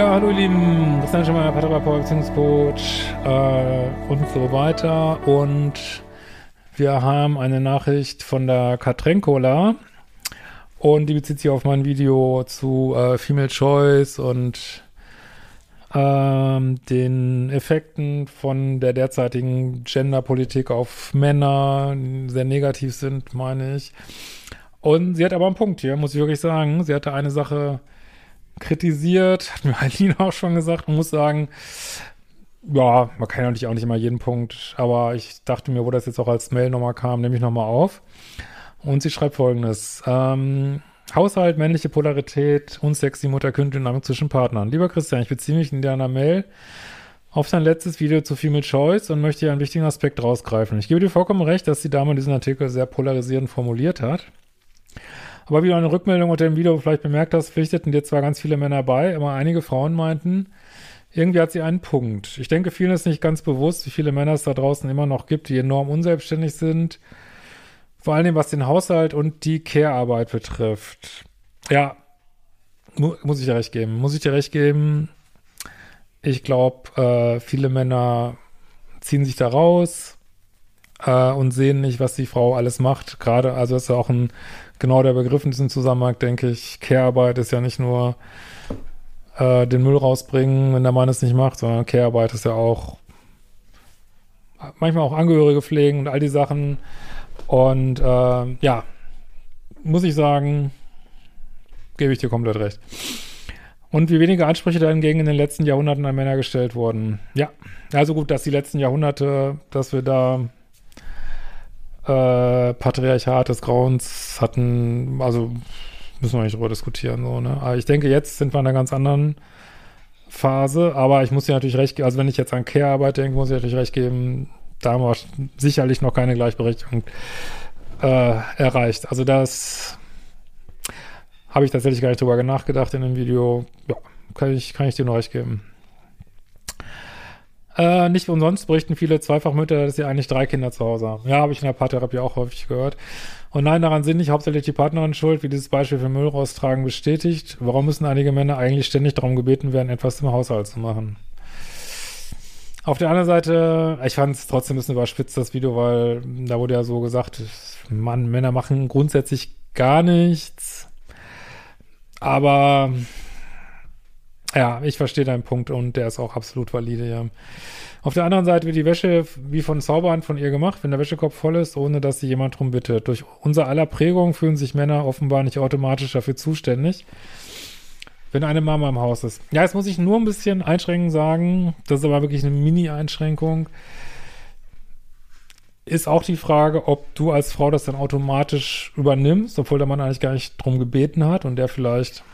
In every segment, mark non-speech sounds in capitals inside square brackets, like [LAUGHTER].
Ja, hallo ihr Lieben, Christian Schemmer, Paartherapeut, Beziehungscoach äh, und so weiter. Und wir haben eine Nachricht von der Katrenkola und die bezieht sich auf mein Video zu äh, Female Choice und ähm, den Effekten von der derzeitigen Genderpolitik auf Männer sehr negativ sind, meine ich. Und sie hat aber einen Punkt hier, muss ich wirklich sagen. Sie hatte eine Sache kritisiert, hat mir [LAUGHS] Eileen auch schon gesagt. Man muss sagen, ja, man kann ja natürlich auch nicht immer jeden Punkt, aber ich dachte mir, wo das jetzt auch als Mail nochmal kam, nehme ich nochmal auf. Und sie schreibt folgendes. Ähm, Haushalt, männliche Polarität, unsexy Mutter-Kind-Dynamik zwischen Partnern. Lieber Christian, ich beziehe mich in deiner Mail auf dein letztes Video zu Female Choice und möchte hier einen wichtigen Aspekt rausgreifen. Ich gebe dir vollkommen recht, dass die Dame diesen Artikel sehr polarisierend formuliert hat. Aber wie du eine Rückmeldung unter dem Video vielleicht bemerkt hast, pflichteten dir zwar ganz viele Männer bei, aber einige Frauen meinten, irgendwie hat sie einen Punkt. Ich denke, vielen ist nicht ganz bewusst, wie viele Männer es da draußen immer noch gibt, die enorm unselbstständig sind. Vor allem, was den Haushalt und die Care-Arbeit betrifft. Ja, mu muss ich dir recht geben. Muss ich dir recht geben. Ich glaube, äh, viele Männer ziehen sich da raus äh, und sehen nicht, was die Frau alles macht. Gerade, also das ist ja auch ein genau der Begriff in diesem Zusammenhang, denke ich. Care-Arbeit ist ja nicht nur äh, den Müll rausbringen, wenn der Mann es nicht macht, sondern Care-Arbeit ist ja auch manchmal auch Angehörige pflegen und all die Sachen. Und äh, ja, muss ich sagen, gebe ich dir komplett recht. Und wie wenige Ansprüche dahingegen in den letzten Jahrhunderten an Männer gestellt wurden. Ja, also gut, dass die letzten Jahrhunderte, dass wir da äh, Patriarchat des Grauens hatten, also müssen wir nicht drüber diskutieren, so, ne? Aber ich denke, jetzt sind wir in einer ganz anderen Phase, aber ich muss dir natürlich recht geben, also wenn ich jetzt an Care-Arbeit denke, muss ich natürlich recht geben, da haben wir sicherlich noch keine Gleichberechtigung äh, erreicht. Also das habe ich tatsächlich gar nicht drüber nachgedacht in dem Video. Ja, kann ich, kann ich dir nur recht geben. Äh, nicht umsonst berichten viele Zweifachmütter, dass sie eigentlich drei Kinder zu Hause haben. Ja, habe ich in der Paartherapie auch häufig gehört. Und nein, daran sind nicht hauptsächlich die Partnerin schuld, wie dieses Beispiel für Müll raustragen bestätigt. Warum müssen einige Männer eigentlich ständig darum gebeten werden, etwas im Haushalt zu machen? Auf der anderen Seite, ich fand es trotzdem ein bisschen überspitzt, das Video, weil da wurde ja so gesagt, Mann, Männer machen grundsätzlich gar nichts. Aber ja, ich verstehe deinen Punkt und der ist auch absolut valide, ja. Auf der anderen Seite wird die Wäsche wie von Zauberhand von ihr gemacht, wenn der Wäschekorb voll ist, ohne dass sie jemand drum bittet. Durch unser aller Prägung fühlen sich Männer offenbar nicht automatisch dafür zuständig, wenn eine Mama im Haus ist. Ja, jetzt muss ich nur ein bisschen einschränken sagen, das ist aber wirklich eine Mini-Einschränkung. Ist auch die Frage, ob du als Frau das dann automatisch übernimmst, obwohl der Mann eigentlich gar nicht drum gebeten hat und der vielleicht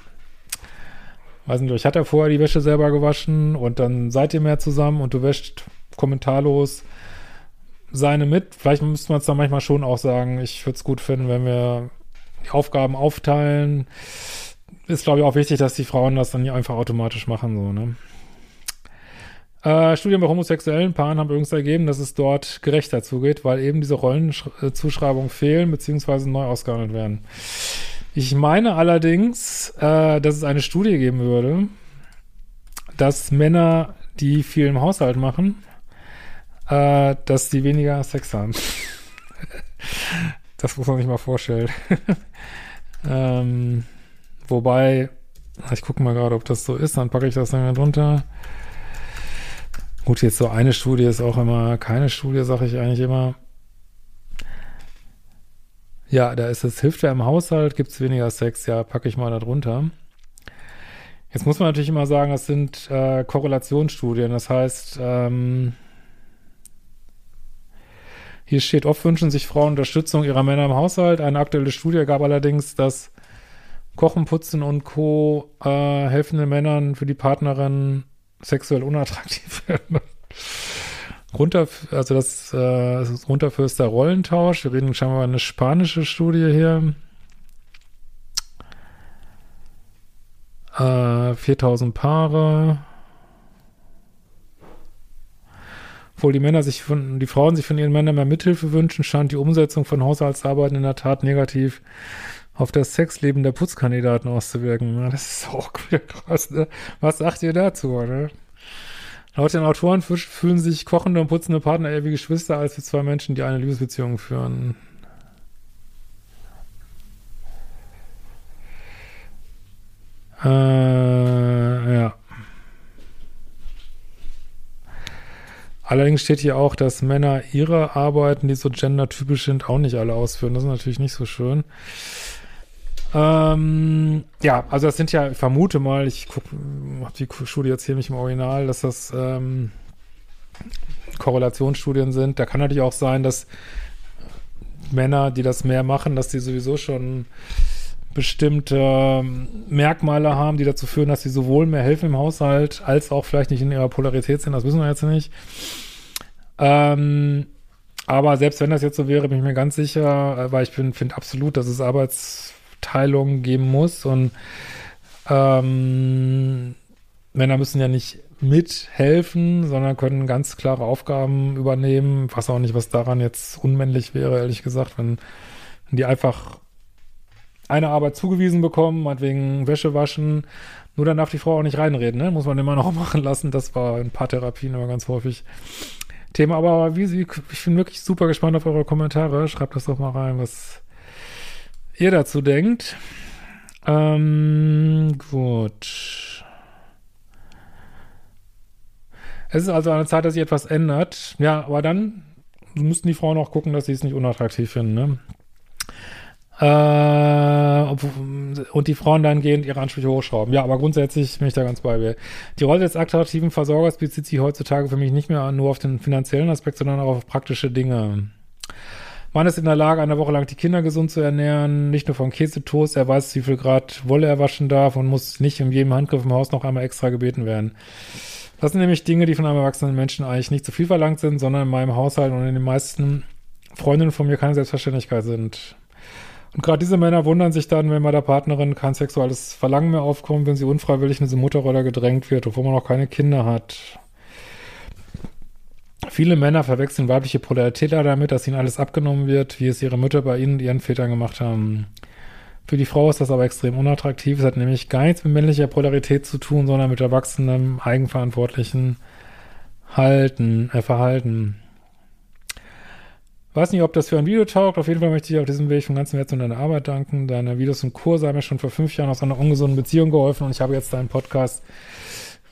weiß nicht, ich hatte vorher die Wäsche selber gewaschen und dann seid ihr mehr zusammen und du wäscht kommentarlos seine mit. Vielleicht müsste man es dann manchmal schon auch sagen, ich würde es gut finden, wenn wir die Aufgaben aufteilen. Ist, glaube ich, auch wichtig, dass die Frauen das dann nicht einfach automatisch machen, so, ne? Äh, Studien bei homosexuellen Paaren haben übrigens ergeben, dass es dort gerechter zugeht, weil eben diese Rollenzuschreibungen fehlen, beziehungsweise neu ausgehandelt werden. Ich meine allerdings, äh, dass es eine Studie geben würde, dass Männer, die viel im Haushalt machen, äh, dass die weniger Sex haben. [LAUGHS] das muss man sich mal vorstellen. [LAUGHS] ähm, wobei, ich gucke mal gerade, ob das so ist, dann packe ich das dann drunter. Gut, jetzt so eine Studie ist auch immer keine Studie, sage ich eigentlich immer. Ja, da ist es, hilft ja im Haushalt, gibt es weniger Sex, ja, packe ich mal da drunter. Jetzt muss man natürlich immer sagen, das sind äh, Korrelationsstudien. Das heißt, ähm, hier steht, oft wünschen sich Frauen Unterstützung ihrer Männer im Haushalt. Eine aktuelle Studie gab allerdings, dass Kochen, Putzen und Co. Äh, helfende Männern für die Partnerin sexuell unattraktiv [LAUGHS] werden. Runter, also das, äh, das ist Runterfürster Rollentausch. Wir reden scheinbar eine spanische Studie hier. Äh, 4000 Paare. Obwohl die Männer sich von, die Frauen sich von ihren Männern mehr Mithilfe wünschen, scheint die Umsetzung von Haushaltsarbeiten in der Tat negativ auf das Sexleben der Putzkandidaten auszuwirken. Das ist auch [LAUGHS] krass, ne? Was sagt ihr dazu, ne? Laut den Autoren fühlen sich kochende und putzende Partner eher wie Geschwister als wie zwei Menschen, die eine Liebesbeziehung führen. Äh, ja. Allerdings steht hier auch, dass Männer ihre Arbeiten, die so gendertypisch sind, auch nicht alle ausführen. Das ist natürlich nicht so schön. Ähm, ja, also das sind ja, ich vermute mal, ich habe die Studie jetzt hier nicht im Original, dass das ähm, Korrelationsstudien sind. Da kann natürlich auch sein, dass Männer, die das mehr machen, dass die sowieso schon bestimmte ähm, Merkmale haben, die dazu führen, dass sie sowohl mehr helfen im Haushalt, als auch vielleicht nicht in ihrer Polarität sind. Das wissen wir jetzt nicht. Ähm, aber selbst wenn das jetzt so wäre, bin ich mir ganz sicher, äh, weil ich finde absolut, dass es Arbeitsteilungen geben muss und ähm, Männer müssen ja nicht mithelfen, sondern können ganz klare Aufgaben übernehmen. Ich weiß auch nicht, was daran jetzt unmännlich wäre, ehrlich gesagt, wenn, wenn die einfach eine Arbeit zugewiesen bekommen, meinetwegen Wäsche waschen. Nur dann darf die Frau auch nicht reinreden, ne? Muss man immer noch [LAUGHS] machen lassen. Das war in Paartherapien immer ganz häufig Thema. Aber wie ich bin wirklich super gespannt auf eure Kommentare. Schreibt das doch mal rein, was ihr dazu denkt. Ähm, gut. Es ist also eine Zeit, dass sich etwas ändert. Ja, aber dann müssten die Frauen auch gucken, dass sie es nicht unattraktiv finden, ne? Äh, und die Frauen dann gehend ihre Ansprüche hochschrauben. Ja, aber grundsätzlich bin ich da ganz bei mir. Die Rolle des attraktiven Versorgers bezieht sich heutzutage für mich nicht mehr nur auf den finanziellen Aspekt, sondern auch auf praktische Dinge. Man ist in der Lage, eine Woche lang die Kinder gesund zu ernähren, nicht nur vom Käsetoast, er weiß, wie viel Grad Wolle er waschen darf und muss nicht in jedem Handgriff im Haus noch einmal extra gebeten werden. Das sind nämlich Dinge, die von einem erwachsenen Menschen eigentlich nicht zu viel verlangt sind, sondern in meinem Haushalt und in den meisten Freundinnen von mir keine Selbstverständlichkeit sind. Und gerade diese Männer wundern sich dann, wenn bei der Partnerin kein sexuelles Verlangen mehr aufkommt, wenn sie unfreiwillig in diese Mutterrolle gedrängt wird, obwohl man noch keine Kinder hat. Viele Männer verwechseln weibliche Polarität damit, dass ihnen alles abgenommen wird, wie es ihre Mütter bei ihnen und ihren Vätern gemacht haben. Für die Frau ist das aber extrem unattraktiv. Es hat nämlich gar nichts mit männlicher Polarität zu tun, sondern mit erwachsenem, eigenverantwortlichen Halten, äh, Verhalten. Weiß nicht, ob das für ein Video taugt. Auf jeden Fall möchte ich auf diesem Weg von ganzem Herzen deine Arbeit danken. Deine Videos und Kurse haben mir schon vor fünf Jahren aus einer ungesunden Beziehung geholfen und ich habe jetzt deinen Podcast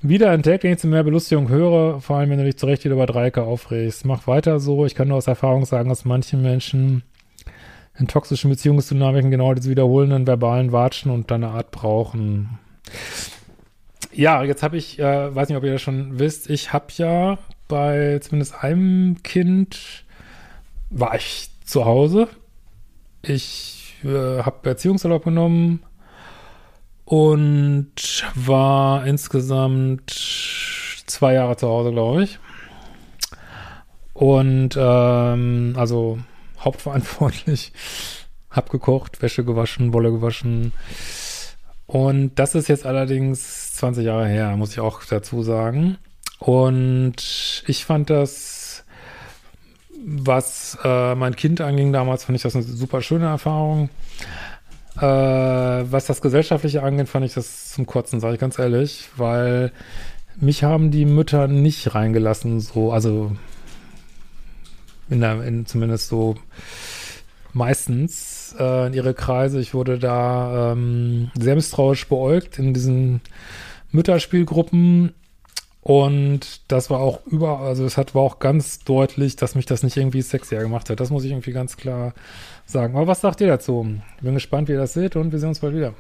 wieder entdeckt, den ich zu mehr Belustigung höre, vor allem wenn du dich zu Recht wieder über Dreiecke aufregst. Mach weiter so. Ich kann nur aus Erfahrung sagen, dass manche Menschen in toxischen Beziehungsdynamiken genau diese wiederholenden verbalen Watschen und deine Art brauchen. Ja, jetzt habe ich, äh, weiß nicht, ob ihr das schon wisst, ich habe ja bei zumindest einem Kind war ich zu Hause. Ich äh, habe Erziehungsurlaub genommen und war insgesamt zwei Jahre zu Hause, glaube ich. Und ähm, also hauptverantwortlich. Hab gekocht, Wäsche gewaschen, Wolle gewaschen. Und das ist jetzt allerdings 20 Jahre her, muss ich auch dazu sagen. Und ich fand das was äh, mein Kind anging damals, fand ich das eine super schöne Erfahrung. Äh, was das Gesellschaftliche angeht, fand ich das zum Kotzen, sage ich ganz ehrlich, weil mich haben die Mütter nicht reingelassen, so, also in der, in zumindest so meistens äh, in ihre Kreise. Ich wurde da ähm, sehr misstrauisch beäugt in diesen Mütterspielgruppen und das war auch über, also es hat war auch ganz deutlich, dass mich das nicht irgendwie sexier gemacht hat. Das muss ich irgendwie ganz klar sagen. Aber was sagt ihr dazu? Ich bin gespannt, wie ihr das seht und wir sehen uns bald wieder.